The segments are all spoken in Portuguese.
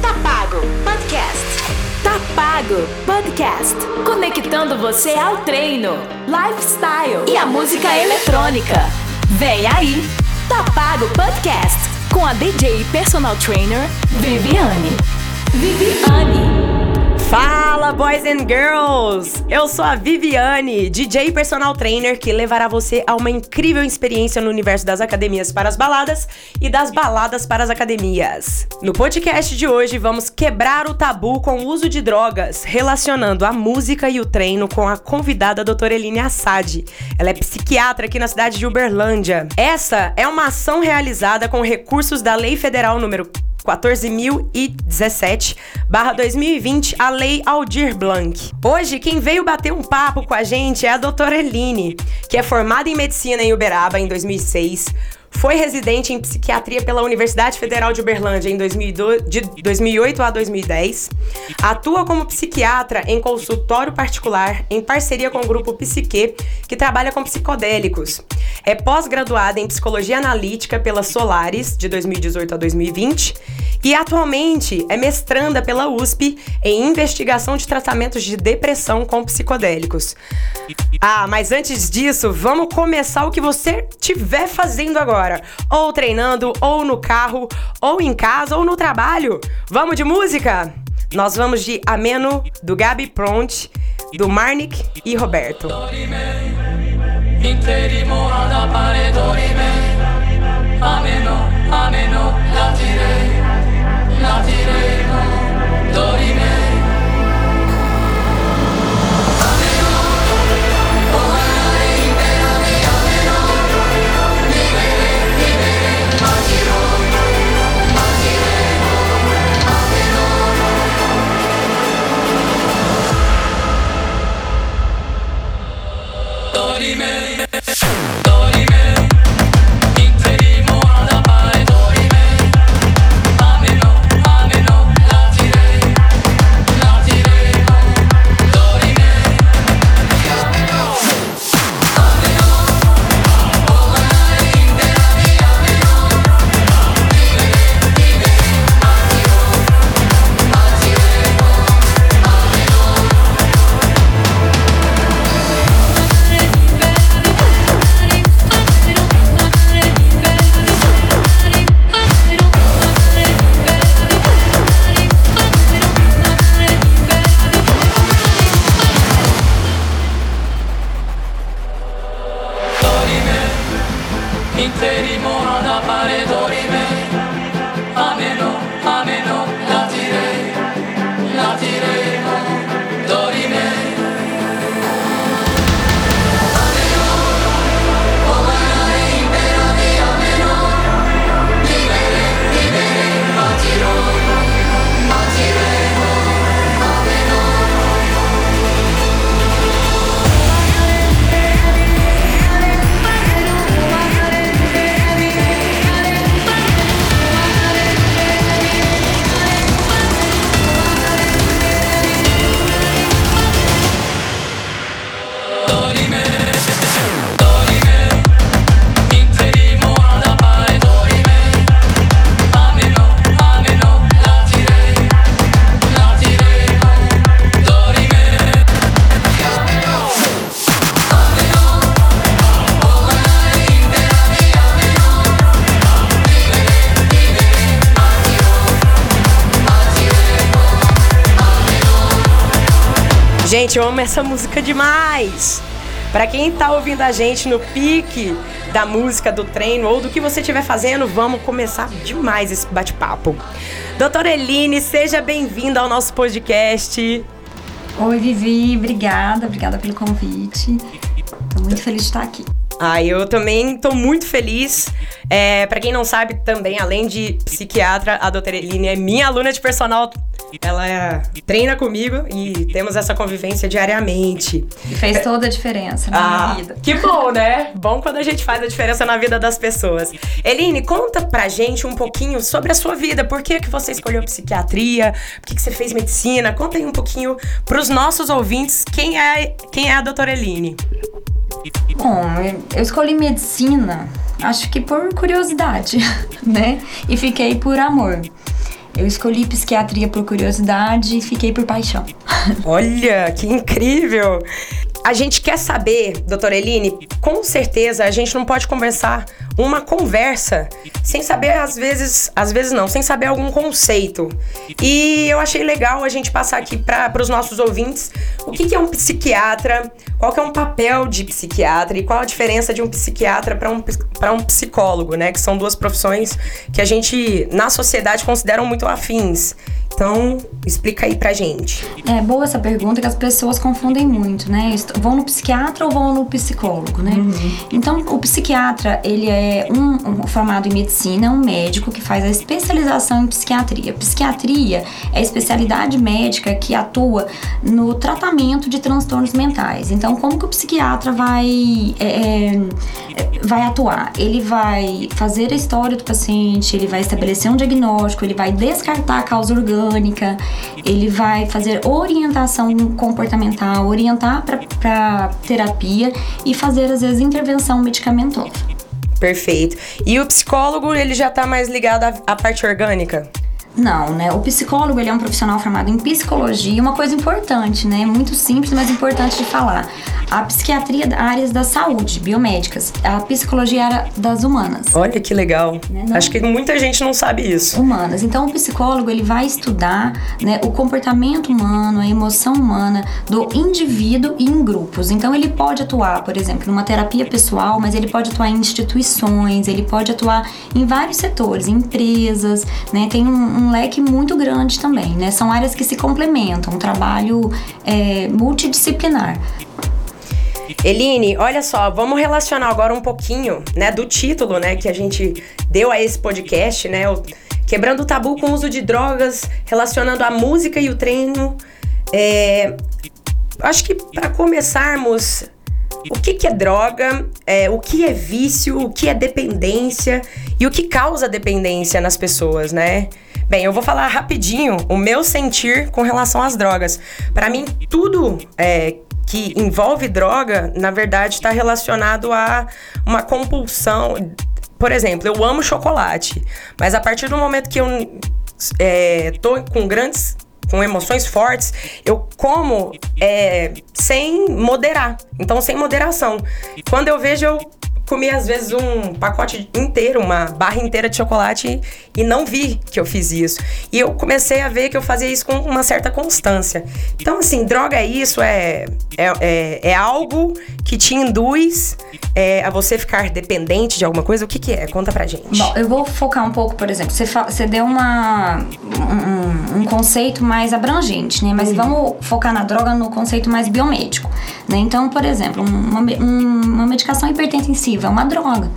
Tá Pago Podcast. Tá Pago Podcast. Conectando você ao treino, lifestyle e a música eletrônica. Vem aí, Tá Pago Podcast com a DJ e personal trainer Viviane. Viviane. Fala, boys and girls! Eu sou a Viviane, DJ personal trainer que levará você a uma incrível experiência no universo das academias para as baladas e das baladas para as academias. No podcast de hoje, vamos quebrar o tabu com o uso de drogas, relacionando a música e o treino com a convidada doutora Eline Assad. Ela é psiquiatra aqui na cidade de Uberlândia. Essa é uma ação realizada com recursos da Lei Federal número 14.017/2020, a Lei Aldir Blanc. Hoje, quem veio bater um papo com a gente é a doutora Eline, que é formada em medicina em Uberaba em 2006, foi residente em psiquiatria pela Universidade Federal de Uberlândia em 2002, de 2008 a 2010. Atua como psiquiatra em consultório particular em parceria com o grupo Psique, que trabalha com psicodélicos. É pós-graduada em psicologia analítica pela Solares de 2018 a 2020 e atualmente é mestranda pela USP em investigação de tratamentos de depressão com psicodélicos. Ah, mas antes disso, vamos começar o que você estiver fazendo agora, ou treinando, ou no carro, ou em casa, ou no trabalho. Vamos de música? Nós vamos de Ameno, do Gabi Pront, do Marnik e Roberto. Ameno, ameno. Dorime, Gente, eu amo essa música demais. Para quem tá ouvindo a gente no pique da música, do treino ou do que você estiver fazendo, vamos começar demais esse bate-papo. Doutora Eline, seja bem-vinda ao nosso podcast. Oi, Vivi, obrigada, obrigada pelo convite. Tô muito feliz de estar aqui. Ah, eu também tô muito feliz. É, para quem não sabe, também, além de psiquiatra, a doutora Eline é minha aluna de personal ela é, treina comigo e temos essa convivência diariamente. E fez toda a diferença na ah, minha vida. Que bom, né? Bom quando a gente faz a diferença na vida das pessoas. Eline, conta pra gente um pouquinho sobre a sua vida. Por que, que você escolheu psiquiatria? Por que, que você fez medicina? Conta aí um pouquinho pros nossos ouvintes quem é, quem é a doutora Eline. Bom, eu escolhi medicina, acho que por curiosidade, né? E fiquei por amor. Eu escolhi psiquiatria por curiosidade e fiquei por paixão. Olha, que incrível! A gente quer saber, doutora Eline, com certeza a gente não pode conversar uma conversa sem saber, às vezes, às vezes não, sem saber algum conceito. E eu achei legal a gente passar aqui para os nossos ouvintes o que, que, é um psiquiatra, qual que é um papel de psiquiatra e qual a diferença de um psiquiatra para um, um psicólogo, né? Que são duas profissões que a gente, na sociedade, consideram muito afins. Então, explica aí pra gente. É boa essa pergunta que as pessoas confundem muito, né? Vão no psiquiatra ou vão no psicólogo, né? Uhum. Então, o psiquiatra, ele é um, um, formado em medicina, um médico que faz a especialização em psiquiatria. Psiquiatria é a especialidade médica que atua no tratamento de transtornos mentais. Então, como que o psiquiatra vai, é, é vai atuar? Ele vai fazer a história do paciente, ele vai estabelecer um diagnóstico, ele vai descartar a causa orgânica orgânica, ele vai fazer orientação comportamental, orientar para terapia e fazer, às vezes, intervenção medicamentosa. Perfeito. E o psicólogo, ele já está mais ligado à, à parte orgânica? Não, né? O psicólogo ele é um profissional formado em psicologia, uma coisa importante, né? Muito simples, mas importante de falar. A psiquiatria áreas da saúde, biomédicas. A psicologia era das humanas. Olha que legal. Né? Acho que muita gente não sabe isso. Humanas. Então o psicólogo ele vai estudar né, o comportamento humano, a emoção humana do indivíduo e em grupos. Então ele pode atuar, por exemplo, numa terapia pessoal, mas ele pode atuar em instituições, ele pode atuar em vários setores, em empresas, né? Tem um, um leque muito grande também, né? São áreas que se complementam, um trabalho é, multidisciplinar. Eline, olha só, vamos relacionar agora um pouquinho, né, do título, né, que a gente deu a esse podcast, né, o Quebrando o Tabu com o Uso de Drogas, relacionando a música e o treino. É, acho que para começarmos, o que, que é droga, é, o que é vício, o que é dependência e o que causa dependência nas pessoas, né? Bem, eu vou falar rapidinho o meu sentir com relação às drogas. Para mim, tudo é, que envolve droga, na verdade, está relacionado a uma compulsão. Por exemplo, eu amo chocolate, mas a partir do momento que eu é, tô com grandes com emoções fortes, eu como é, sem moderar. Então, sem moderação. Quando eu vejo, eu comi às vezes um pacote inteiro, uma barra inteira de chocolate e, não vi que eu fiz isso. E eu comecei a ver que eu fazia isso com uma certa constância. Então, assim, droga é isso, é, é, é, é algo que te induz é, a você ficar dependente de alguma coisa. O que, que é? Conta pra gente. Bom, eu vou focar um pouco, por exemplo, você, você deu uma, um, um, conceito mais abrangente, né? Mas uhum. vamos focar na droga no conceito mais biomédico. Né? Então, por exemplo, uma, uma medicação hipertensiva é uma droga.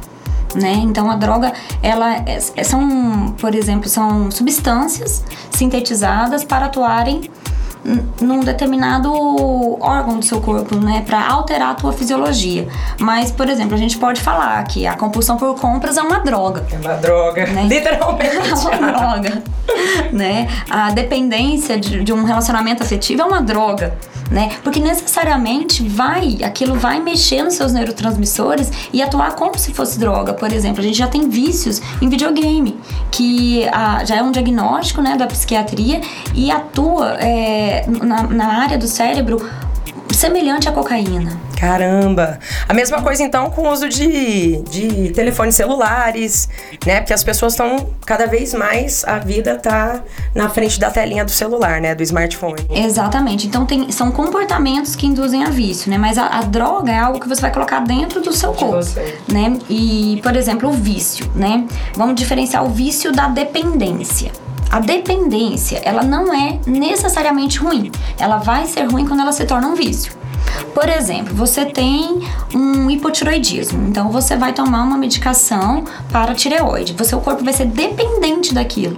Né? Então a droga, ela é, é, são, por exemplo, são substâncias sintetizadas para atuarem num determinado órgão do seu corpo, né, para alterar a tua fisiologia. Mas, por exemplo, a gente pode falar que a compulsão por compras é uma droga. É uma droga, né? literalmente. é uma droga, né? A dependência de, de um relacionamento afetivo é uma droga né? Porque necessariamente vai, aquilo vai mexer nos seus neurotransmissores e atuar como se fosse droga. Por exemplo, a gente já tem vícios em videogame, que ah, já é um diagnóstico, né, da psiquiatria e atua é, na, na área do cérebro semelhante à cocaína. Caramba! A mesma coisa então com o uso de, de telefones celulares, né? Porque as pessoas estão cada vez mais, a vida tá na frente da telinha do celular, né? Do smartphone. Exatamente. Então tem, são comportamentos que induzem a vício, né? Mas a, a droga é algo que você vai colocar dentro do seu corpo, né? E, por exemplo, o vício, né? Vamos diferenciar o vício da dependência. A dependência, ela não é necessariamente ruim. Ela vai ser ruim quando ela se torna um vício. Por exemplo, você tem um hipotiroidismo, então você vai tomar uma medicação para tireoide. O seu corpo vai ser dependente daquilo.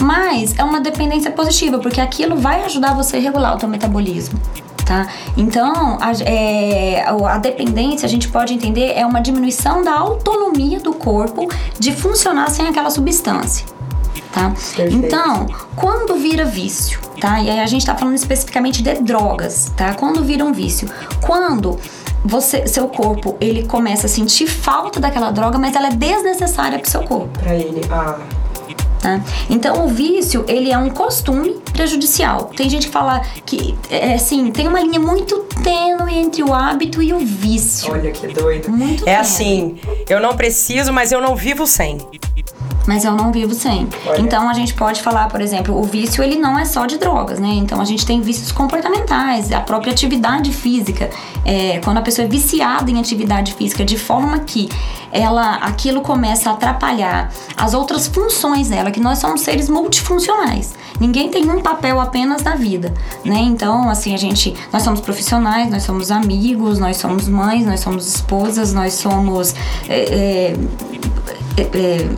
Mas é uma dependência positiva, porque aquilo vai ajudar você a regular o seu metabolismo. Tá? Então, a, é, a dependência, a gente pode entender, é uma diminuição da autonomia do corpo de funcionar sem aquela substância tá? Então, quando vira vício, tá? E aí a gente tá falando especificamente de drogas, tá? Quando vira um vício? Quando você, seu corpo, ele começa a sentir falta daquela droga, mas ela é desnecessária pro seu corpo. Pra ele, ah. Tá? Então o vício ele é um costume prejudicial. Tem gente que fala que é assim tem uma linha muito tênue entre o hábito e o vício. Olha que doido. Muito é tênue. assim, eu não preciso, mas eu não vivo sem. Mas eu não vivo sem. Olha. Então a gente pode falar, por exemplo, o vício ele não é só de drogas, né? Então a gente tem vícios comportamentais, a própria atividade física. É, quando a pessoa é viciada em atividade física de forma que ela aquilo começa a atrapalhar as outras funções dela, que nós somos seres multifuncionais. Ninguém tem um papel apenas na vida, né? Então, assim, a gente, nós somos profissionais, nós somos amigos, nós somos mães, nós somos esposas, nós somos é, é, é,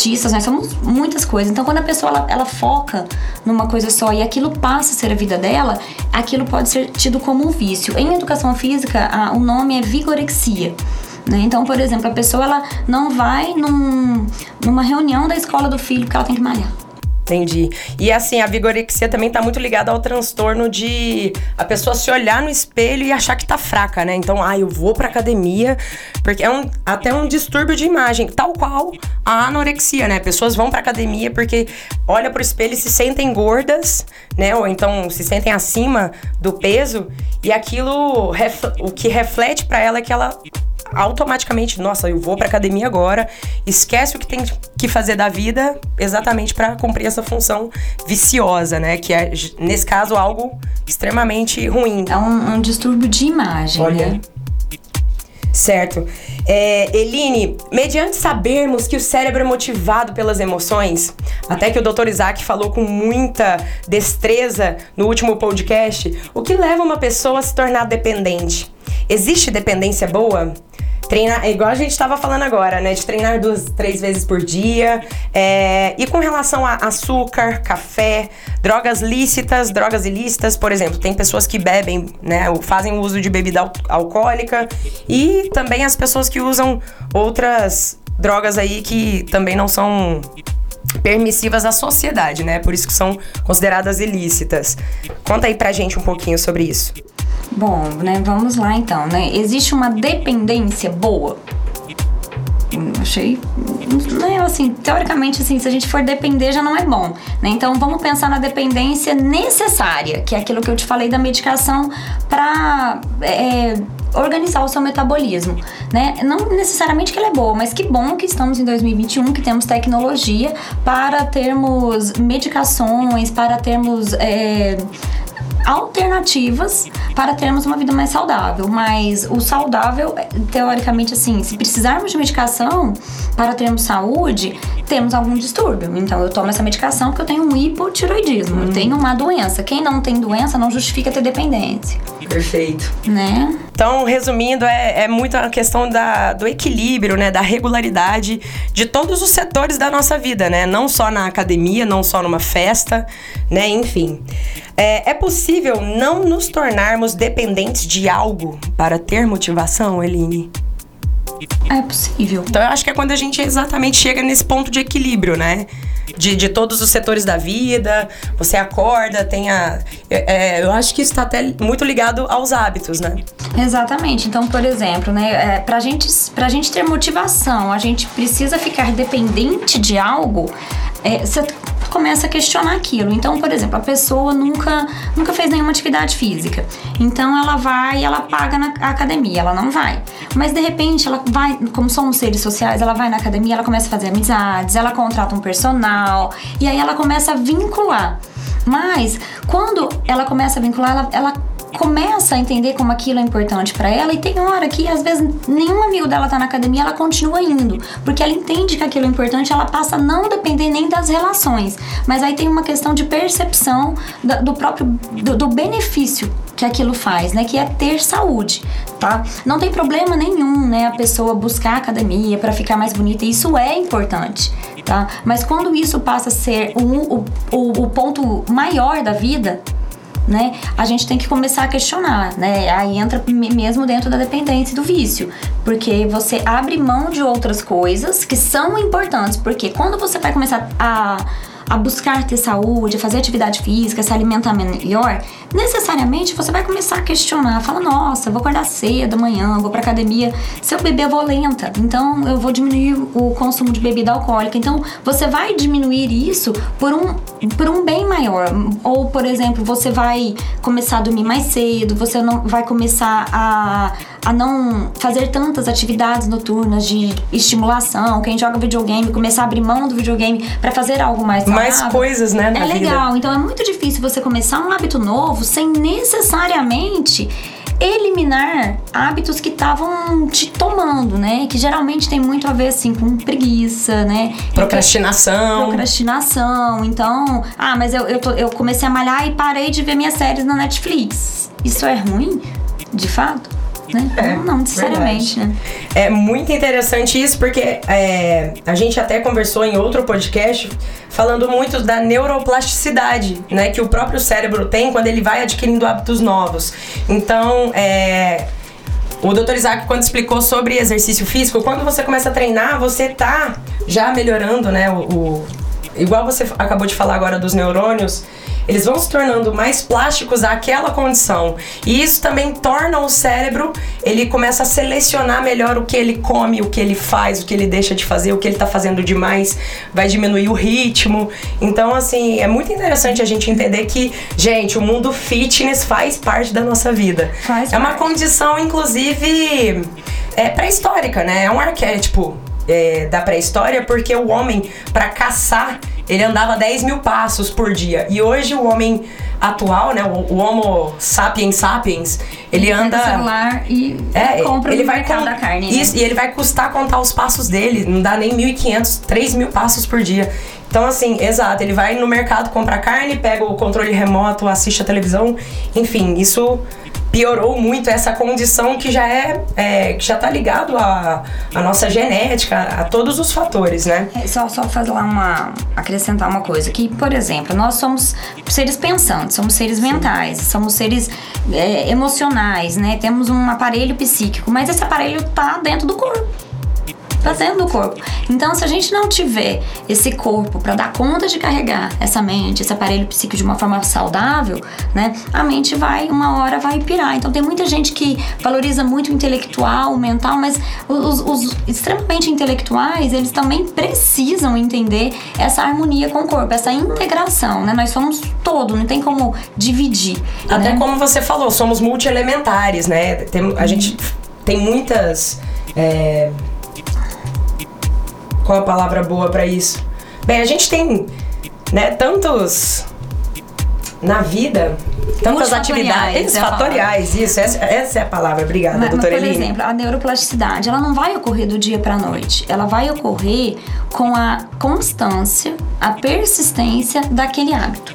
esportistas, nós somos muitas coisas. Então, quando a pessoa ela, ela foca numa coisa só e aquilo passa a ser a vida dela, aquilo pode ser tido como um vício. Em educação física, a- o nome é vigorexia. né? Então, por exemplo, a pessoa ela não vai num- numa reunião da escola do filho porque ela tem que malhar. Entendi. E assim, a vigorexia também tá muito ligada ao transtorno de a pessoa se olhar no espelho e achar que tá fraca, né? Então, ah, eu vou pra academia, porque é um, até um distúrbio de imagem, tal qual a anorexia, né? Pessoas vão pra academia porque olham pro espelho e se sentem gordas, né? Ou então se sentem acima do peso, e aquilo, o que reflete pra ela é que ela automaticamente, nossa, eu vou pra academia agora, esquece o que tem que fazer da vida exatamente pra cumprir essa função viciosa, né? Que é, nesse caso, algo extremamente ruim. É um, um distúrbio de imagem, Olha. né? Certo. É, Eline, mediante sabermos que o cérebro é motivado pelas emoções, até que o Dr. Isaac falou com muita destreza no último podcast, o que leva uma pessoa a se tornar dependente? Existe dependência boa? Treinar, é igual a gente estava falando agora, né? De treinar duas, três vezes por dia. É, e com relação a açúcar, café, drogas lícitas, drogas ilícitas, por exemplo, tem pessoas que bebem, né? Fazem uso de bebida al- alcoólica. E também as pessoas que usam outras drogas aí que também não são permissivas à sociedade, né? Por isso que são consideradas ilícitas. Conta aí pra gente um pouquinho sobre isso. Bom, né, vamos lá então, né? Existe uma dependência boa? Hum, Achei, né, assim, teoricamente, assim, se a gente for depender já não é bom, né? Então vamos pensar na dependência necessária, que é aquilo que eu te falei da medicação para organizar o seu metabolismo, né? Não necessariamente que ela é boa, mas que bom que estamos em 2021, que temos tecnologia para termos medicações, para termos é, alternativas para termos uma vida mais saudável. Mas o saudável, teoricamente, assim, se precisarmos de medicação para termos saúde, temos algum distúrbio. Então eu tomo essa medicação porque eu tenho um hipotiroidismo, eu tenho uma doença. Quem não tem doença não justifica ter dependência, Perfeito. né? Então, resumindo, é, é muito a questão da, do equilíbrio, né? Da regularidade de todos os setores da nossa vida, né? Não só na academia, não só numa festa, né? Enfim. É, é possível não nos tornarmos dependentes de algo para ter motivação, Eline? É possível. Então, eu acho que é quando a gente exatamente chega nesse ponto de equilíbrio, né? De, de todos os setores da vida, você acorda, tem a. é, é, eu acho que isso está até muito ligado aos hábitos, né? Exatamente. Então, por exemplo, né, é, pra, gente, pra gente ter motivação, a gente precisa ficar dependente de algo, é, você começa a questionar aquilo. Então, por exemplo, a pessoa nunca, nunca fez nenhuma atividade física. Então, ela vai e ela paga na academia, ela não vai. Mas, de repente, ela vai, como somos seres sociais, ela vai na academia, ela começa a fazer amizades, ela contrata um personal, e aí ela começa a vincular. Mas, quando ela começa a vincular, ela, ela começa a entender como aquilo é importante pra ela e tem hora que às vezes nenhum amigo dela tá na academia, ela continua indo, porque ela entende que aquilo é importante, ela passa a não depender nem das relações. Mas aí tem uma questão de percepção do próprio do, do benefício que aquilo faz, né, que é ter saúde, tá? Não tem problema nenhum, né, a pessoa buscar academia pra ficar mais bonita, isso é importante. Tá? Mas quando isso passa a ser o, o, o ponto maior da vida, né? A gente tem que começar a questionar, né? Aí entra me- mesmo dentro da dependência e do vício, porque você abre mão de outras coisas que são importantes, porque quando você vai começar a a buscar ter saúde, a fazer atividade física, se alimentar melhor, necessariamente você vai começar a questionar, fala, nossa, vou acordar cedo amanhã, vou pra academia, se eu beber eu vou lenta, então eu vou diminuir o consumo de bebida alcoólica. Então você vai diminuir isso por um, por um bem maior. Ou, por exemplo, você vai começar a dormir mais cedo, você não vai começar a, a não fazer tantas atividades noturnas de estimulação, quem joga videogame, começar a abrir mão do videogame para fazer algo mais saudável. Mais coisas, né? é legal. Então é muito difícil você começar um hábito novo sem necessariamente eliminar hábitos que estavam te tomando, né? Que geralmente tem muito a ver assim com preguiça, né? Procrastinação. Procrastinação. Então, ah, mas eu, eu, tô, eu comecei a malhar e parei de ver minhas séries na Netflix. Isso é ruim? De fato? né? É, não, não necessariamente, verdade. né? É muito interessante isso, porque é, a gente até conversou em outro podcast falando muito da neuroplasticidade, né? Que o próprio cérebro tem quando ele vai adquirindo hábitos novos. Então, é, o Dr. Isaac, quando explicou sobre exercício físico, quando você começa a treinar, você tá já melhorando, né? O, o igual você acabou de falar agora dos neurônios, eles vão se tornando mais plásticos àquela condição. E isso também torna o cérebro, ele começa a selecionar melhor o que ele come, o que ele faz, o que ele deixa de fazer, o que ele está fazendo demais, vai diminuir o ritmo. Então, assim, é muito interessante a gente entender que, gente, o mundo fitness faz parte da nossa vida. Faz é uma condição, inclusive, é pré-histórica, né? É um arquétipo é, da pré-história, porque o homem, para caçar, ele andava 10 mil passos por dia. E hoje o homem atual, né, o, o Homo sapiens sapiens, ele, ele anda. celular e é, compra ele vai com, da carne. Né? Isso, e ele vai custar contar os passos dele, não dá nem 1.500, 3 mil passos por dia. Então, assim, exato, ele vai no mercado comprar carne, pega o controle remoto, assiste a televisão, enfim, isso piorou muito essa condição que já é, é que já tá ligado à, à nossa genética, a todos os fatores, né? É, só, só fazer lá uma. acrescentar uma coisa, que, por exemplo, nós somos seres pensantes, somos seres Sim. mentais, somos seres é, emocionais, né? Temos um aparelho psíquico, mas esse aparelho tá dentro do corpo fazendo o corpo. Então, se a gente não tiver esse corpo para dar conta de carregar essa mente, esse aparelho psíquico de uma forma saudável, né? A mente vai, uma hora vai pirar. Então, tem muita gente que valoriza muito o intelectual, o mental, mas os, os extremamente intelectuais, eles também precisam entender essa harmonia com o corpo, essa integração, né? Nós somos todo, não tem como dividir. Até né? como você falou, somos multielementares, né? Tem, a gente tem muitas. É qual a palavra boa para isso? Bem, a gente tem, né, tantos na vida, tantas atividades é fatoriais, isso, essa, essa, é a palavra. Obrigada, mas, doutora mas, Por Eline. exemplo, a neuroplasticidade, ela não vai ocorrer do dia para noite. Ela vai ocorrer com a constância, a persistência daquele hábito.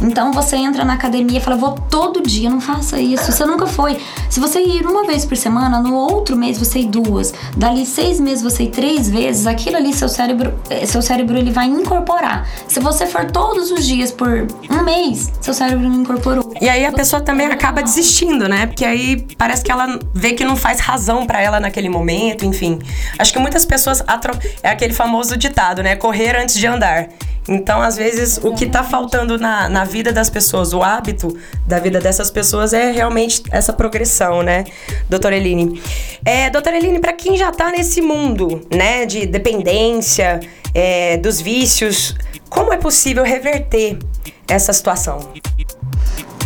Então você entra na academia e fala, vou todo dia, não faça isso. Você nunca foi. Se você ir uma vez por semana, no outro mês você ir duas, dali seis meses você ir três vezes, aquilo ali seu cérebro, eh, seu cérebro ele vai incorporar. Se você for todos os dias por um mês, seu cérebro não incorporou. E aí a pessoa também acaba desistindo, né? Porque aí parece que ela vê que não faz razão para ela naquele momento, enfim. Acho que muitas pessoas atro... é aquele famoso ditado, né? Correr antes de andar. Então, às vezes, o que está faltando na, na vida das pessoas, o hábito da vida dessas pessoas é realmente essa progressão, né, doutora Eline? É, doutora Eline, para quem já está nesse mundo, né, de dependência, é, dos vícios, como é possível reverter essa situação?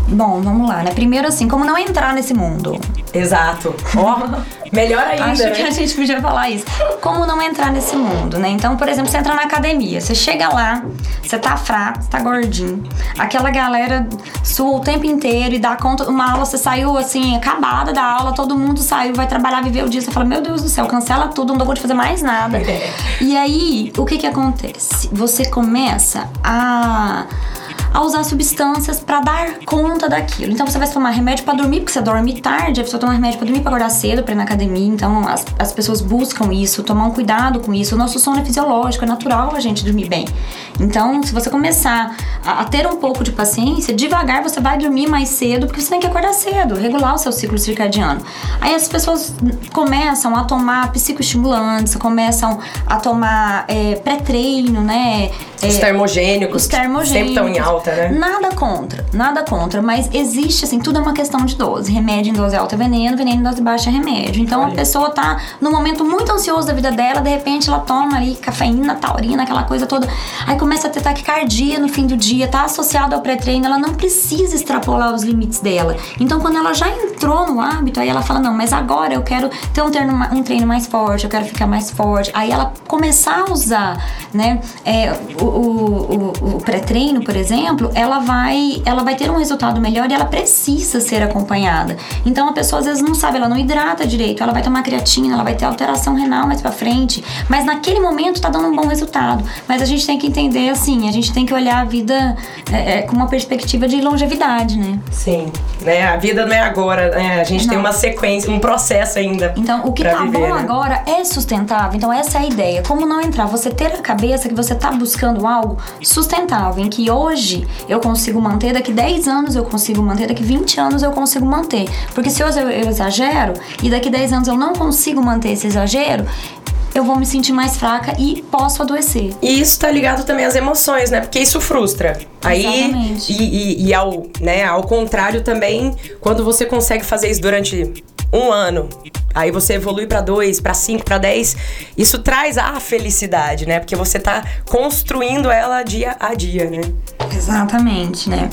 Bom, vamos lá, né? Primeiro, assim, como não entrar nesse mundo? Exato. Ó, oh, melhor ainda. Acho que a gente podia falar isso. Como não entrar nesse mundo, né? Então, por exemplo, você entra na academia, você chega lá, você tá fraco, você tá gordinho. Aquela galera sua o tempo inteiro e dá conta. Uma aula, você saiu assim, acabada da aula, todo mundo saiu, vai trabalhar, viver o dia. Você fala, meu Deus do céu, cancela tudo, não dou conta de fazer mais nada. É. E aí, o que que acontece? Você começa a a usar substâncias para dar conta daquilo. Então você vai tomar remédio para dormir, porque você dorme tarde, a pessoa toma remédio para dormir para acordar cedo, para ir na academia. Então as, as pessoas buscam isso, tomar um cuidado com isso. O nosso sono é fisiológico, é natural a gente dormir bem. Então, se você começar a, a ter um pouco de paciência, devagar você vai dormir mais cedo, porque você tem que acordar cedo, regular o seu ciclo circadiano. Aí as pessoas começam a tomar psicoestimulantes, começam a tomar é, pré-treino, né? Os termogênicos. Os termogênicos. Sempre estão em alta, né? Nada contra, nada contra, mas existe, assim, tudo é uma questão de dose. Remédio em dose alta é veneno, veneno em dose baixa é remédio. Então Olha. a pessoa tá num momento muito ansioso da vida dela, de repente ela toma ali cafeína, taurina, aquela coisa toda. Aí começa a ter taquicardia no fim do dia, tá associado ao pré-treino, ela não precisa extrapolar os limites dela. Então quando ela já entrou no hábito, aí ela fala: não, mas agora eu quero ter um treino, um treino mais forte, eu quero ficar mais forte. Aí ela começar a usar, né, é, o, o, o, o pré-treino, por exemplo, ela vai, ela vai ter um resultado melhor e ela precisa ser acompanhada. Então a pessoa às vezes não sabe, ela não hidrata direito, ela vai tomar creatina, ela vai ter alteração renal mais para frente, mas naquele momento tá dando um bom resultado. Mas a gente tem que entender assim, a gente tem que olhar a vida é, é, com uma perspectiva de longevidade, né? Sim, né? A vida não é agora, né? A gente não. tem uma sequência, um processo ainda. Então o que tá viver, bom né? agora é sustentável. Então essa é a ideia. Como não entrar, você ter a cabeça que você tá buscando algo sustentável, em que hoje eu consigo manter, daqui 10 anos eu consigo manter, daqui 20 anos eu consigo manter. Porque se hoje eu, eu exagero e daqui 10 anos eu não consigo manter esse exagero, eu vou me sentir mais fraca e posso adoecer. E isso tá ligado também às emoções, né? Porque isso frustra. Aí, Exatamente. E, e, e ao, né, ao contrário também, quando você consegue fazer isso durante um ano, aí você evolui para dois, para cinco, para dez, isso traz a felicidade, né? Porque você tá construindo ela dia a dia, né? Exatamente, né?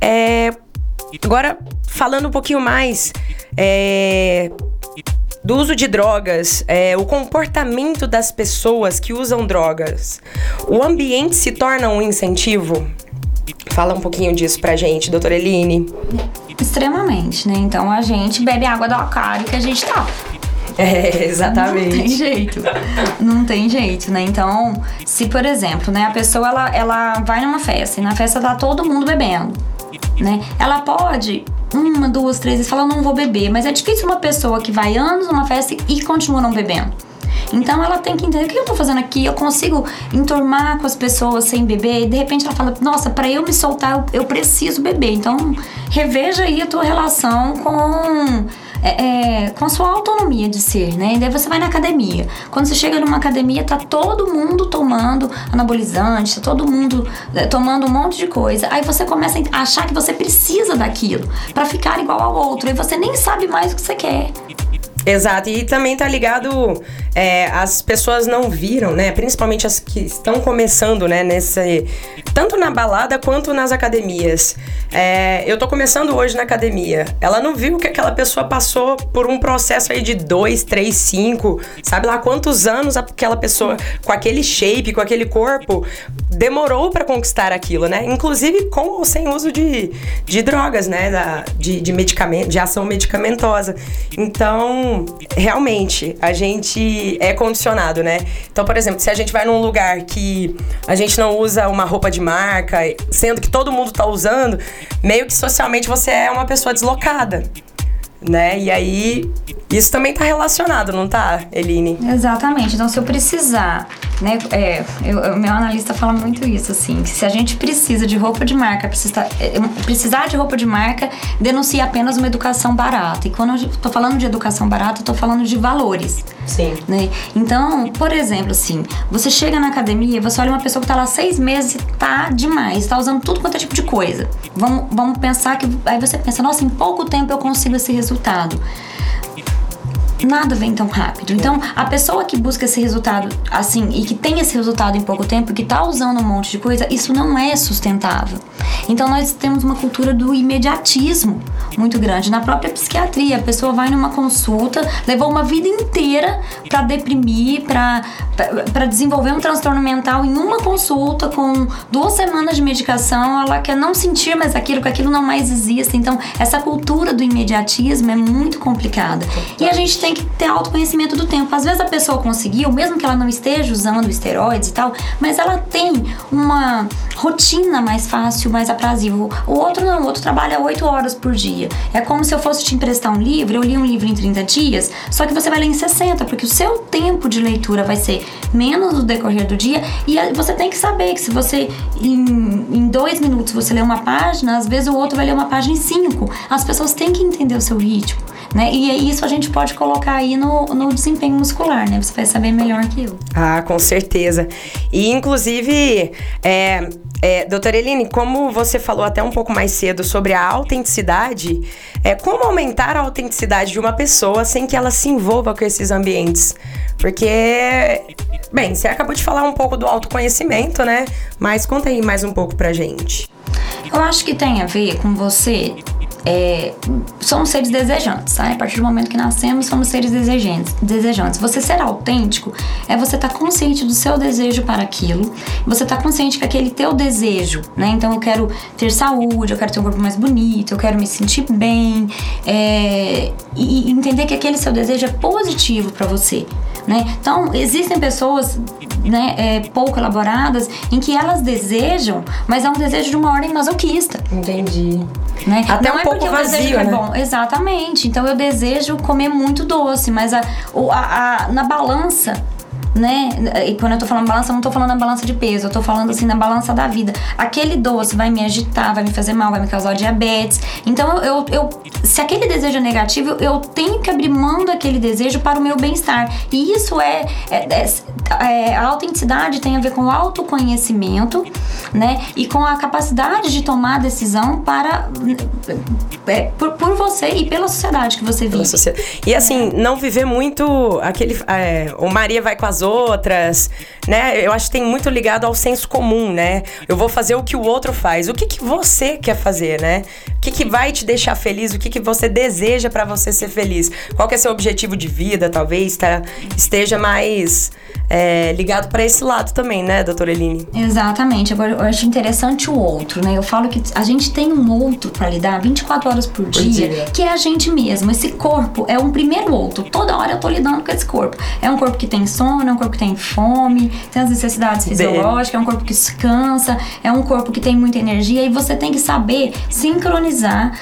É, agora, falando um pouquinho mais é, do uso de drogas, é, o comportamento das pessoas que usam drogas, o ambiente se torna um incentivo? Fala um pouquinho disso pra gente, doutora Eline. Extremamente, né? Então a gente bebe água do aquário que a gente tá. É, exatamente. Não tem jeito. Não tem jeito, né? Então, se por exemplo, né, a pessoa ela, ela vai numa festa e na festa tá todo mundo bebendo, né? Ela pode uma, duas, três vezes falar não vou beber, mas é difícil uma pessoa que vai anos numa festa e continua não bebendo. Então ela tem que entender o que eu tô fazendo aqui, eu consigo enturmar com as pessoas sem beber, e de repente ela fala: Nossa, para eu me soltar, eu, eu preciso beber. Então reveja aí a tua relação com é, é, com a sua autonomia de ser, né? E daí você vai na academia. Quando você chega numa academia, tá todo mundo tomando anabolizante, tá todo mundo é, tomando um monte de coisa. Aí você começa a achar que você precisa daquilo para ficar igual ao outro. E você nem sabe mais o que você quer. Exato, e também tá ligado, é, as pessoas não viram, né? Principalmente as que estão começando, né? Nesse, tanto na balada quanto nas academias. É, eu tô começando hoje na academia. Ela não viu que aquela pessoa passou por um processo aí de dois, três, cinco, sabe lá quantos anos aquela pessoa com aquele shape, com aquele corpo, demorou para conquistar aquilo, né? Inclusive com ou sem uso de, de drogas, né? Da, de, de medicamento, de ação medicamentosa. Então, realmente, a gente é condicionado, né? Então, por exemplo, se a gente vai num lugar que a gente não usa uma roupa de marca, sendo que todo mundo tá usando, meio que socialmente você é uma pessoa deslocada né? E aí, isso também tá relacionado, não tá, Eline? Exatamente. Então, se eu precisar, né? É, eu, meu analista fala muito isso, assim, que se a gente precisa de roupa de marca, precisa, é, precisar de roupa de marca, denuncia apenas uma educação barata. E quando eu tô falando de educação barata, eu tô falando de valores. Sim. Né? Então, por exemplo, assim, você chega na academia, você olha uma pessoa que tá lá seis meses e tá demais, tá usando tudo quanto é tipo de coisa. Vamos, vamos pensar que. Aí você pensa, nossa, em pouco tempo eu consigo esse resultado nada vem tão rápido. Então, a pessoa que busca esse resultado assim e que tem esse resultado em pouco tempo, que tá usando um monte de coisa, isso não é sustentável. Então, nós temos uma cultura do imediatismo muito grande. Na própria psiquiatria, a pessoa vai numa consulta, levou uma vida inteira para deprimir, para desenvolver um transtorno mental em uma consulta com duas semanas de medicação, ela quer não sentir mais aquilo, que aquilo não mais existe. Então, essa cultura do imediatismo é muito complicada. E a gente tem que ter autoconhecimento do tempo. Às vezes a pessoa conseguiu, mesmo que ela não esteja usando esteroides e tal, mas ela tem uma rotina mais fácil, mais aprazível. O outro não, o outro trabalha 8 horas por dia. É como se eu fosse te emprestar um livro, eu li um livro em 30 dias, só que você vai ler em 60, porque o seu tempo de leitura vai ser menos no decorrer do dia e você tem que saber que se você em, em dois minutos você lê uma página, às vezes o outro vai ler uma página em cinco. As pessoas têm que entender o seu ritmo. Né? E isso a gente pode colocar aí no, no desempenho muscular, né? Você vai saber melhor que eu. Ah, com certeza. E inclusive, é, é, doutora Eline, como você falou até um pouco mais cedo sobre a autenticidade, é como aumentar a autenticidade de uma pessoa sem que ela se envolva com esses ambientes? Porque, bem, você acabou de falar um pouco do autoconhecimento, né? Mas conta aí mais um pouco pra gente. Eu acho que tem a ver com você é, somos seres desejantes, tá? A partir do momento que nascemos, somos seres desejantes. desejantes. Você ser autêntico é você estar tá consciente do seu desejo para aquilo, você estar tá consciente que aquele teu desejo, né? Então eu quero ter saúde, eu quero ter um corpo mais bonito, eu quero me sentir bem, é, e entender que aquele seu desejo é positivo para você. Né? Então, existem pessoas né, é, pouco elaboradas em que elas desejam, mas é um desejo de uma ordem masoquista. Entendi. Né? Até Não um é pouco vazio, é né? bom. Exatamente. Então eu desejo comer muito doce, mas a, a, a na balança né? E quando eu tô falando balança, eu não tô falando na balança de peso, eu tô falando assim na balança da vida. Aquele doce vai me agitar, vai me fazer mal, vai me causar diabetes. Então, eu, eu se aquele desejo é negativo, eu tenho que abrir mão daquele desejo para o meu bem-estar. E isso é, é, é, é, a autenticidade tem a ver com o autoconhecimento, né? E com a capacidade de tomar decisão para é, por, por, você e pela sociedade que você vive. E assim, não viver muito aquele. É, o Maria vai com as outras, né? Eu acho que tem muito ligado ao senso comum, né? Eu vou fazer o que o outro faz. O que, que você quer fazer, né? O que, que vai te deixar feliz? O que, que você deseja para você ser feliz? Qual que é seu objetivo de vida, talvez, tá? Esteja mais é, ligado para esse lado também, né, doutora Eline? Exatamente. Agora, eu acho interessante o outro, né? Eu falo que a gente tem um outro para lidar 24 horas por, por dia, dia, que é a gente mesmo. Esse corpo é um primeiro outro. Toda hora eu tô lidando com esse corpo. É um corpo que tem sono, é um corpo que tem fome, tem as necessidades fisiológicas, é um corpo que descansa, é um corpo que tem muita energia e você tem que saber sincronizar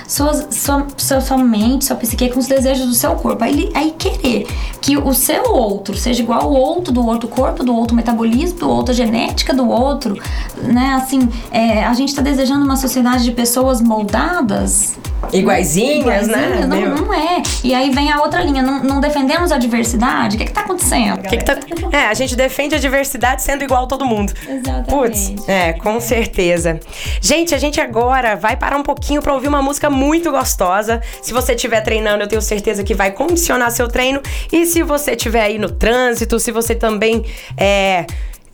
suas, sua, sua, sua mente, sua psique com os desejos do seu corpo. Aí, aí querer que o seu outro seja igual ao outro do outro corpo do outro, metabolismo do outro, genética do outro, né? Assim, é, a gente está desejando uma sociedade de pessoas moldadas. Iguaizinhas, né? Não, não é. E aí vem a outra linha, não, não defendemos a diversidade. O que, que tá acontecendo? Que que tá... É, a gente defende a diversidade sendo igual a todo mundo. Exatamente. Putz, é, com certeza. Gente, a gente agora vai parar um pouquinho para ouvir uma música muito gostosa. Se você estiver treinando, eu tenho certeza que vai condicionar seu treino. E se você estiver aí no trânsito, se você também é,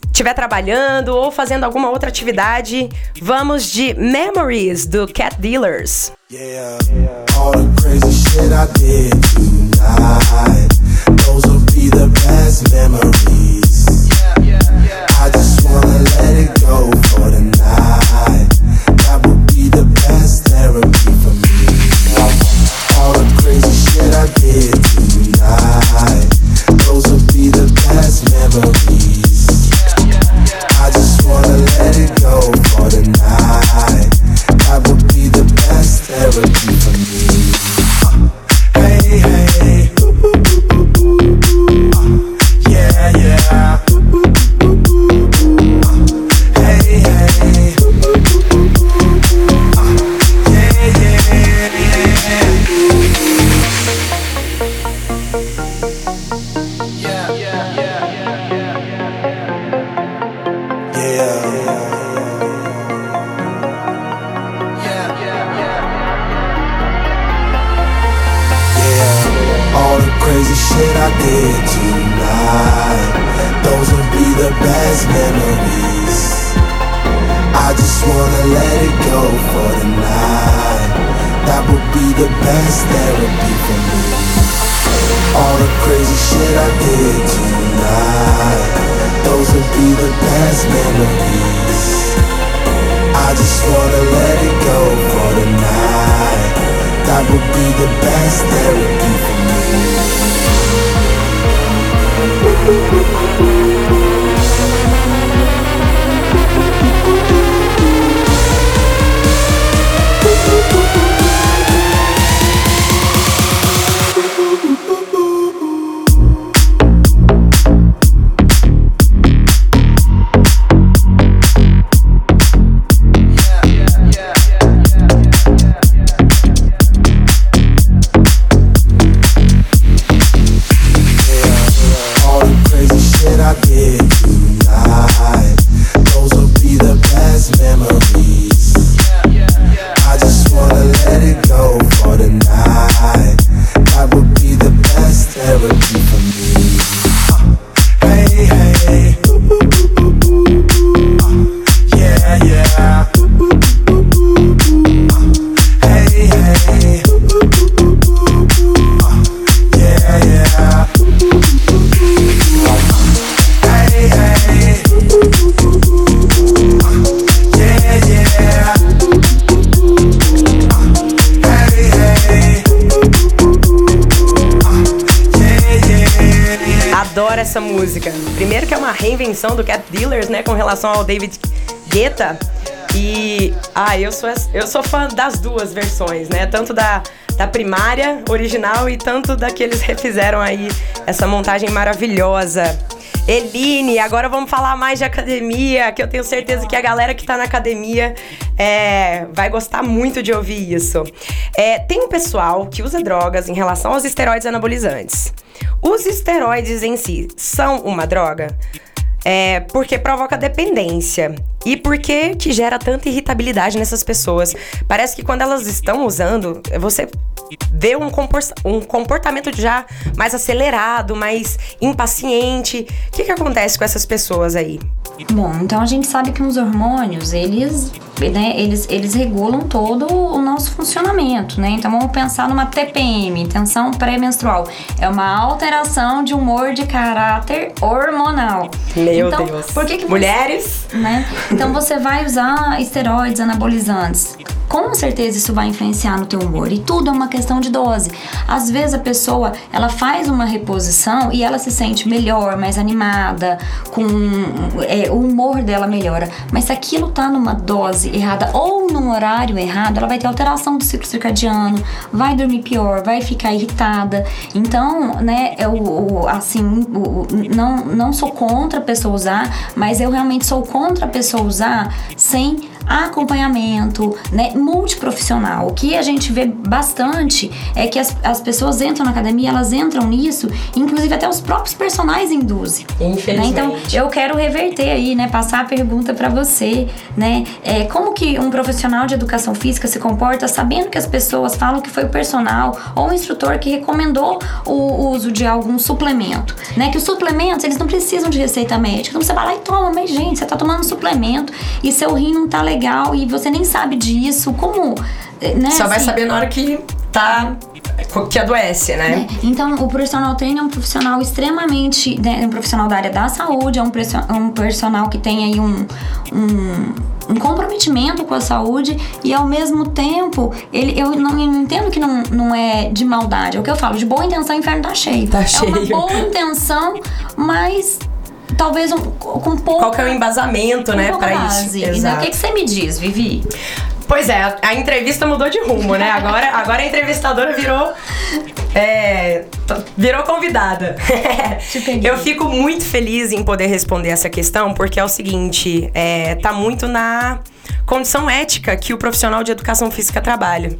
estiver trabalhando ou fazendo alguma outra atividade, vamos de Memories do Cat Dealers. Yeah, all the crazy shit I did tonight. Those will be the best memories. I just wanna let it go for the night. Would be the best therapy for me. Reinvenção do Cat Dealers, né, com relação ao David Guetta. E ah, eu sou eu sou fã das duas versões, né? Tanto da da primária original e tanto da que eles refizeram aí essa montagem maravilhosa. Eline, agora vamos falar mais de academia, que eu tenho certeza que a galera que tá na academia é, vai gostar muito de ouvir isso. É, tem um pessoal que usa drogas em relação aos esteroides anabolizantes. Os esteroides em si são uma droga? É, porque provoca dependência. E por que que gera tanta irritabilidade nessas pessoas? Parece que quando elas estão usando, você vê um, um comportamento já mais acelerado, mais impaciente. O que, que acontece com essas pessoas aí? Bom, então a gente sabe que os hormônios, eles, né, eles, eles regulam todo o nosso funcionamento, né? Então vamos pensar numa TPM, tensão pré-menstrual. É uma alteração de humor de caráter hormonal. Meu então, Deus. Por que que Mulheres? Você, né? Então você vai usar esteroides anabolizantes com certeza isso vai influenciar no teu humor. E tudo é uma questão de dose. Às vezes a pessoa, ela faz uma reposição e ela se sente melhor, mais animada, com é, o humor dela melhora. Mas se aquilo tá numa dose errada ou num horário errado, ela vai ter alteração do ciclo circadiano, vai dormir pior, vai ficar irritada. Então, né, eu, o, assim, não, não sou contra a pessoa usar, mas eu realmente sou contra a pessoa usar sem acompanhamento, né, multiprofissional. O que a gente vê bastante é que as, as pessoas entram na academia, elas entram nisso, inclusive até os próprios personagens induzem. Infelizmente. Né? Então, eu quero reverter aí, né, passar a pergunta para você, né, é, como que um profissional de educação física se comporta sabendo que as pessoas falam que foi o personal ou o instrutor que recomendou o uso de algum suplemento, né, que os suplementos, eles não precisam de receita médica, então você vai lá e toma, mas gente, você tá tomando suplemento e seu rim não tá legal e você nem sabe disso, como. Né, Só vai assim, saber na hora que tá. que adoece, né? É, Então, o profissional trainer é um profissional extremamente. Né, um profissional da área da saúde, é um, presso- um profissional que tem aí um, um, um comprometimento com a saúde e ao mesmo tempo, ele, eu não eu entendo que não, não é de maldade. É o que eu falo, de boa intenção, o inferno tá cheio. Tá é cheio. uma boa intenção, mas talvez um, com pouco. Qual que é o embasamento, né, pra isso? Então, o que, que você me diz, Vivi? Pois é, a, entrevista mudou de rumo, né? Agora, agora a entrevistadora virou. é, virou convidada. Eu fico muito feliz em poder responder essa questão, porque é o seguinte: é, tá muito na condição ética que o profissional de educação física trabalha.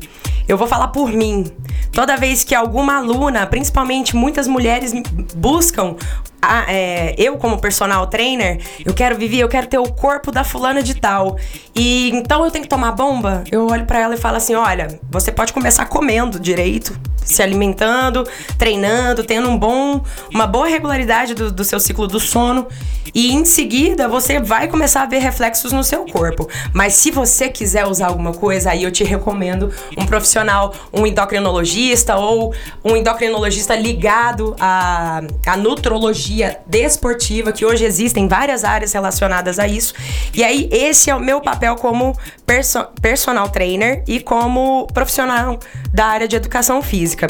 Eu vou falar por mim. Toda vez que alguma aluna, principalmente muitas mulheres, buscam a- é, eu como personal trainer, eu quero viver, eu quero ter o corpo da fulana de tal. E então eu tenho que tomar bomba? Eu olho pra ela e falo assim: olha, você pode começar comendo direito, se alimentando, treinando, tendo um bom, uma boa regularidade do, do seu ciclo do sono. E em seguida você vai começar a ver reflexos no seu corpo. Mas se você quiser usar alguma coisa, aí eu te recomendo um profissional, um endocrinologista ou um endocrinologista ligado à, à nutrologia desportiva, que hoje existem várias áreas relacionadas a isso. E aí, esse é o meu papel como perso- personal trainer e como profissional da área de educação física.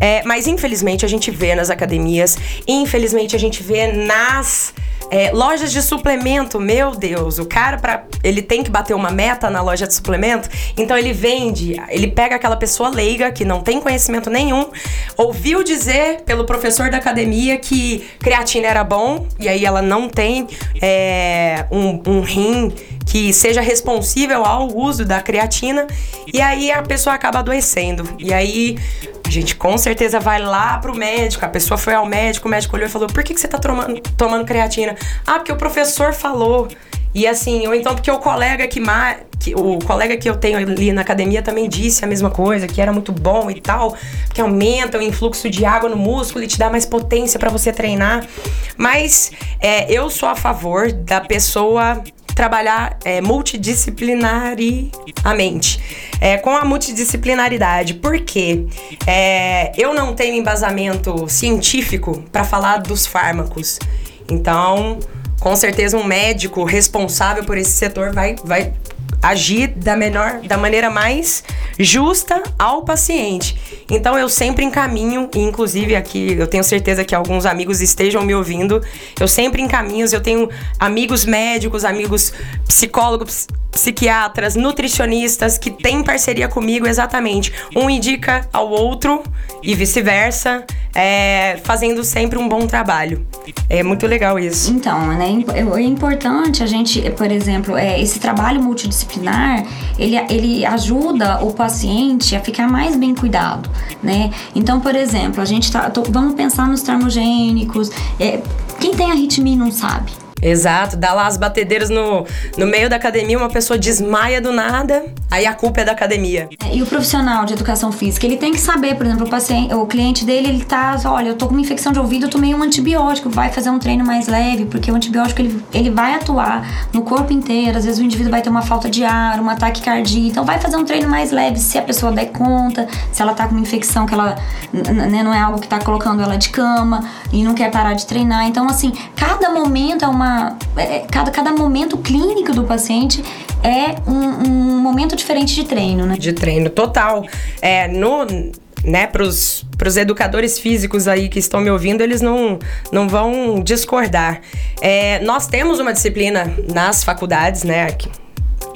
É, mas infelizmente a gente vê nas academias, infelizmente a gente vê nas é, lojas de suplemento, meu Deus, o cara para ele tem que bater uma meta na loja de suplemento, então ele vende, ele pega aquela pessoa leiga que não tem conhecimento nenhum, ouviu dizer pelo professor da academia que creatina era bom e aí ela não tem é, um, um rim que seja responsível ao uso da creatina e aí a pessoa acaba adoecendo e aí a gente com certeza vai lá pro médico, a pessoa foi ao médico, o médico olhou e falou: por que, que você tá tomando, tomando creatina? Ah, porque o professor falou. E assim, ou então porque o colega que, o colega que eu tenho ali na academia também disse a mesma coisa, que era muito bom e tal, que aumenta o influxo de água no músculo e te dá mais potência para você treinar. Mas é, eu sou a favor da pessoa trabalhar é, multidisciplinariamente. É, com a multidisciplinaridade. Por quê? É, eu não tenho embasamento científico para falar dos fármacos. Então, com certeza, um médico responsável por esse setor vai, vai agir da menor, da maneira mais justa ao paciente. Então eu sempre encaminho, e inclusive aqui eu tenho certeza que alguns amigos estejam me ouvindo, eu sempre encaminho, eu tenho amigos médicos, amigos psicólogos, psiquiatras, nutricionistas que têm parceria comigo exatamente. Um indica ao outro e vice-versa, é, fazendo sempre um bom trabalho. É muito legal isso. Então, né, é importante a gente, por exemplo, é, esse trabalho multidisciplinar, ele, ele ajuda o paciente a ficar mais bem cuidado, né? Então, por exemplo, a gente tá, tô, vamos pensar nos termogênicos, é, quem tem arritmia não sabe, Exato, dá lá as batedeiras no, no meio da academia, uma pessoa desmaia do nada, aí a culpa é da academia. É, e o profissional de educação física, ele tem que saber, por exemplo, o paciente, o cliente dele, ele tá, olha, eu tô com uma infecção de ouvido, eu tomei um antibiótico, vai fazer um treino mais leve, porque o antibiótico ele, ele vai atuar no corpo inteiro, às vezes o indivíduo vai ter uma falta de ar, um ataque cardíaco, então vai fazer um treino mais leve, se a pessoa der conta, se ela tá com uma infecção que ela, né, não é algo que tá colocando ela de cama e não quer parar de treinar. Então, assim, cada momento é uma é, cada, cada momento clínico do paciente é um, um, momento diferente de treino, né? De treino, total. É, no, né, pros, pros educadores físicos aí que estão me ouvindo, eles não, não vão discordar. É, nós temos uma disciplina nas faculdades, né,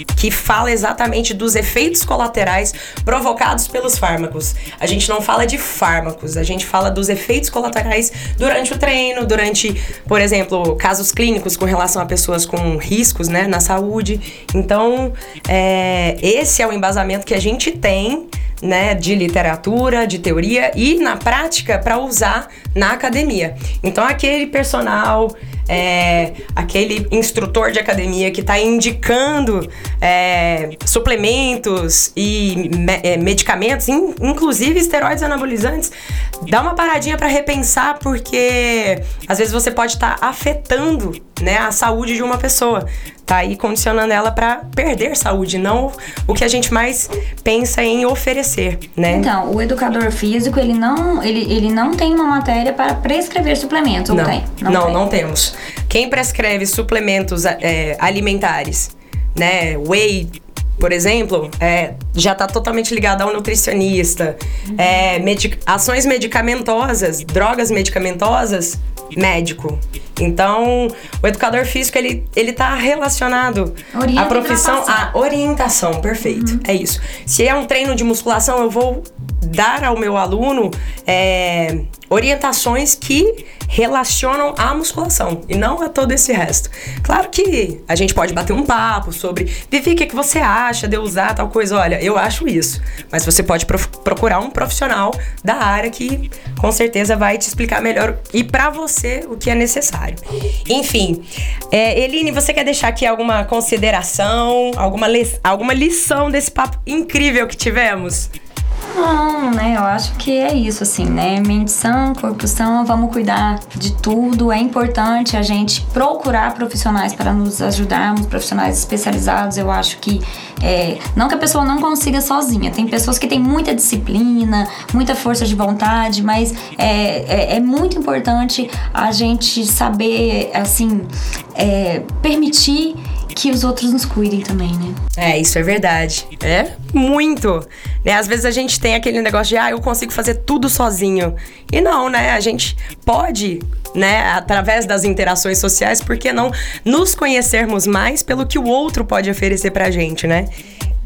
que fala exatamente dos efeitos colaterais provocados pelos fármacos. A gente não fala de fármacos, a gente fala dos efeitos colaterais durante o treino, durante, por exemplo, casos clínicos com relação a pessoas com riscos né, na saúde. Então, é, esse é o embasamento que a gente tem né, de literatura, de teoria e na prática para usar na academia. Então, aquele personal é, aquele instrutor de academia que está indicando é, suplementos e me, é, medicamentos, in, inclusive esteroides anabolizantes, dá uma paradinha para repensar, porque às vezes você pode estar tá afetando né, a saúde de uma pessoa. Tá aí condicionando ela para perder saúde, não o que a gente mais pensa em oferecer, né? Então, o educador físico, ele não, ele, ele não tem uma matéria para prescrever suplementos, não, tem? Não, não, tem. não temos. Quem prescreve suplementos é, alimentares, né, whey, por exemplo, é, já está totalmente ligado ao nutricionista. Uhum. É, medic ações medicamentosas, drogas medicamentosas, médico. Então, o educador físico, ele, ele tá relacionado à profissão, à orientação, perfeito. Uhum. É isso. Se é um treino de musculação, eu vou dar ao meu aluno é, orientações que relacionam à musculação e não a todo esse resto. Claro que a gente pode bater um papo sobre, Vivi, o que, que você acha de eu usar tal coisa? Olha, eu acho isso. Mas você pode procurar um profissional da área que com certeza vai te explicar melhor e para você o que é necessário. Enfim, é, Eline, você quer deixar aqui alguma consideração, alguma, alguma lição desse papo incrível que tivemos? Não, né? Eu acho que é isso, assim, né? Mente sã, corpo sã, vamos cuidar de tudo. É importante a gente procurar profissionais para nos ajudarmos, profissionais especializados. Eu acho que é, não que a pessoa não consiga sozinha. Tem pessoas que têm muita disciplina, muita força de vontade, mas é, é, é muito importante a gente saber, assim, é, permitir que os outros nos cuidem também, né? É, isso é verdade. É muito. Né? Às vezes a gente tem aquele negócio de, ah, eu consigo fazer tudo sozinho. E não, né? A gente pode, né, através das interações sociais, por que não nos conhecermos mais pelo que o outro pode oferecer pra gente, né?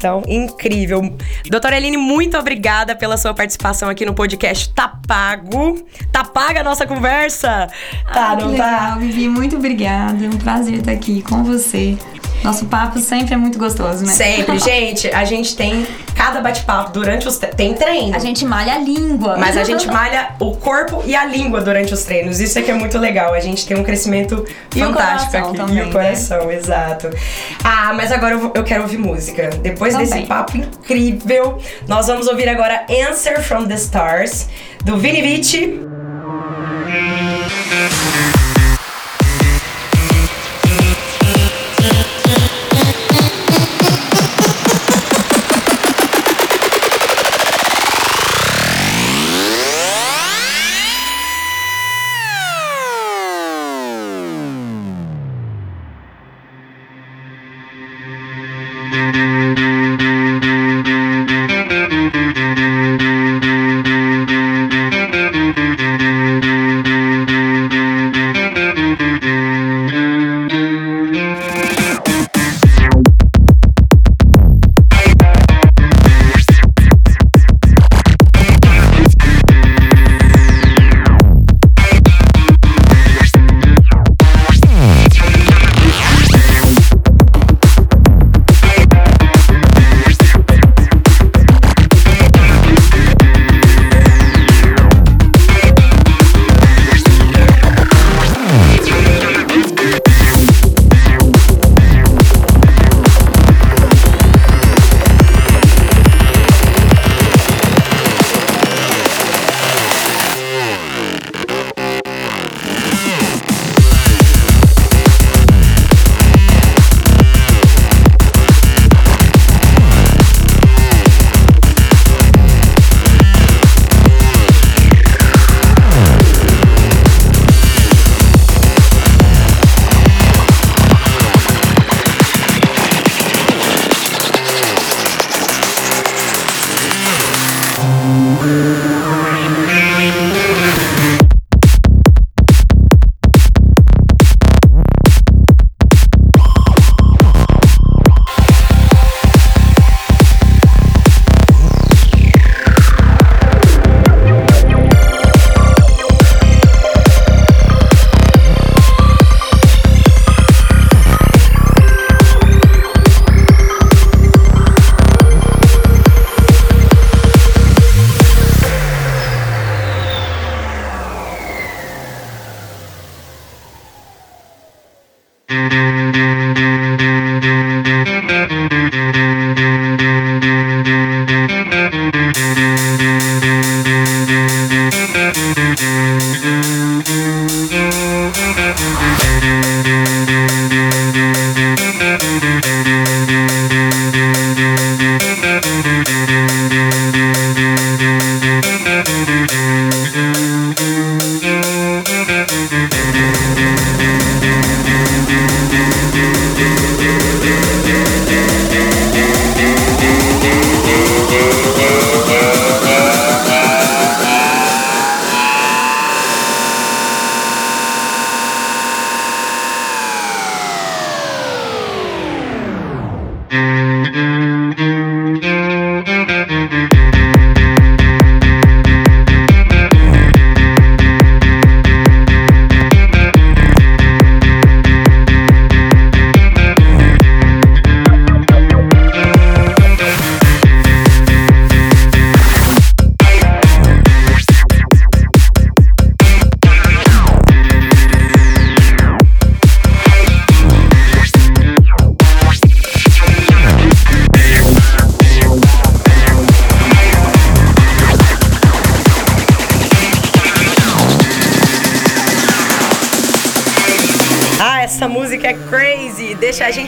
Então, incrível. Doutora Eline, muito obrigada pela sua participação aqui no podcast Tá Pago. Tá paga a nossa conversa? Tá, ah, não tá? legal, Vivi, muito obrigada. É um prazer estar aqui com você. Nosso papo sempre é muito gostoso, né? Sempre. gente, a gente tem cada bate-papo durante os tem treino. A gente malha a língua. Mas a gente malha o corpo e a língua durante os treinos. Isso é que é muito legal. A gente tem um crescimento e fantástico aqui. Também, e o coração, né? exato. Ah, mas agora eu, eu quero ouvir música. Depois também. desse papo incrível, nós vamos ouvir agora Answer from the Stars, do Vini Vici.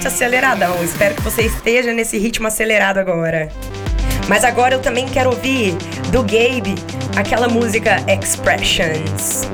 Aceleradão. Espero que você esteja nesse ritmo acelerado agora. Mas agora eu também quero ouvir do Gabe aquela música Expressions.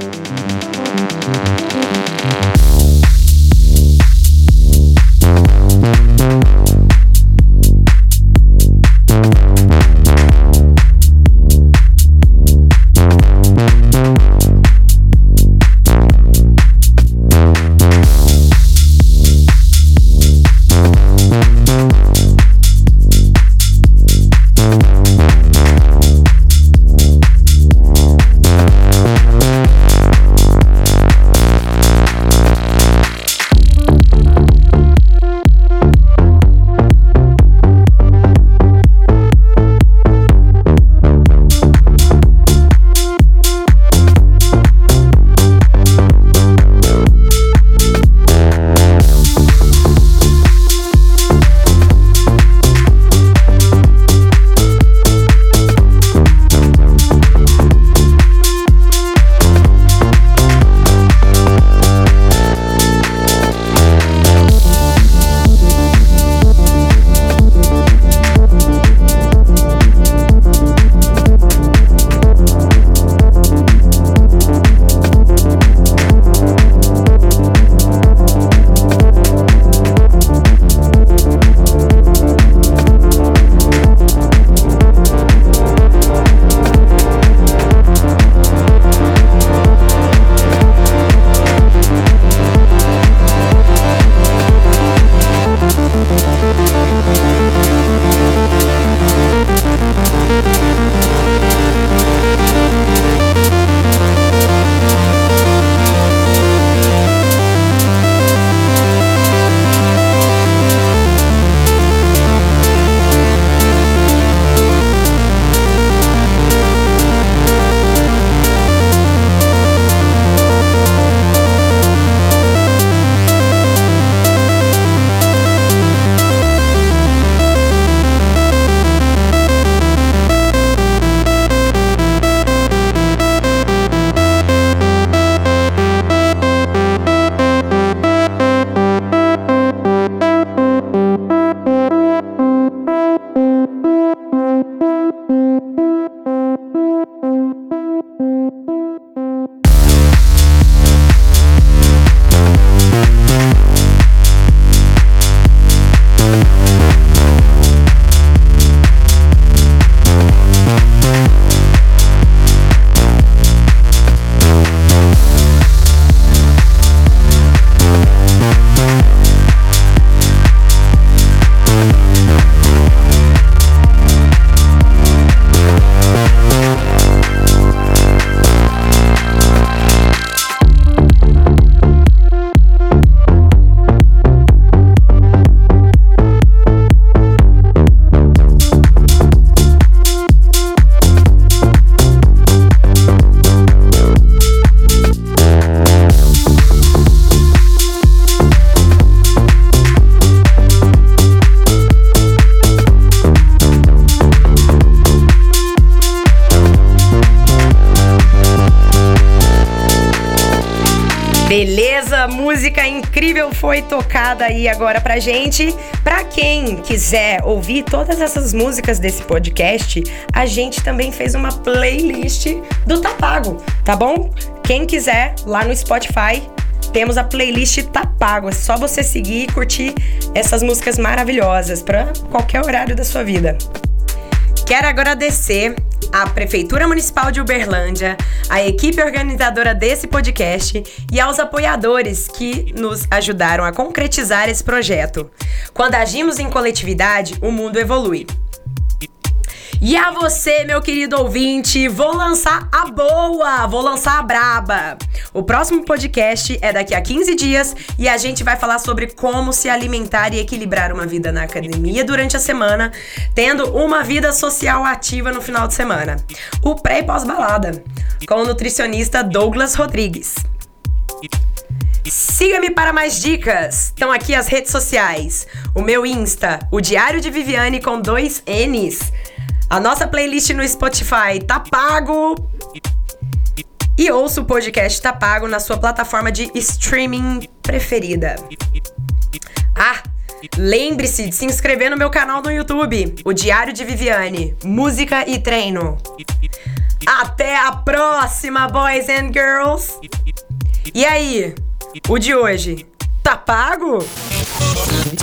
Foi tocada aí agora pra gente. Pra quem quiser ouvir todas essas músicas desse podcast, a gente também fez uma playlist do Tapago, tá bom? Quem quiser, lá no Spotify, temos a playlist Tá Pago. É só você seguir e curtir essas músicas maravilhosas para qualquer horário da sua vida. Quero agradecer à Prefeitura Municipal de Uberlândia, à equipe organizadora desse podcast e aos apoiadores que nos ajudaram a concretizar esse projeto. Quando agimos em coletividade, o mundo evolui. E a você, meu querido ouvinte, vou lançar a boa, vou lançar a braba. O próximo podcast é daqui a 15 dias e a gente vai falar sobre como se alimentar e equilibrar uma vida na academia durante a semana, tendo uma vida social ativa no final de semana. O pré e pós-balada, com o nutricionista Douglas Rodrigues. Siga-me para mais dicas. Estão aqui as redes sociais. O meu Insta, o Diário de Viviane com dois N's. A nossa playlist no Spotify tá pago. E ouça o podcast Tá Pago na sua plataforma de streaming preferida. Ah, lembre-se de se inscrever no meu canal no YouTube, o Diário de Viviane, música e treino. Até a próxima, boys and girls. E aí, o de hoje tá pago?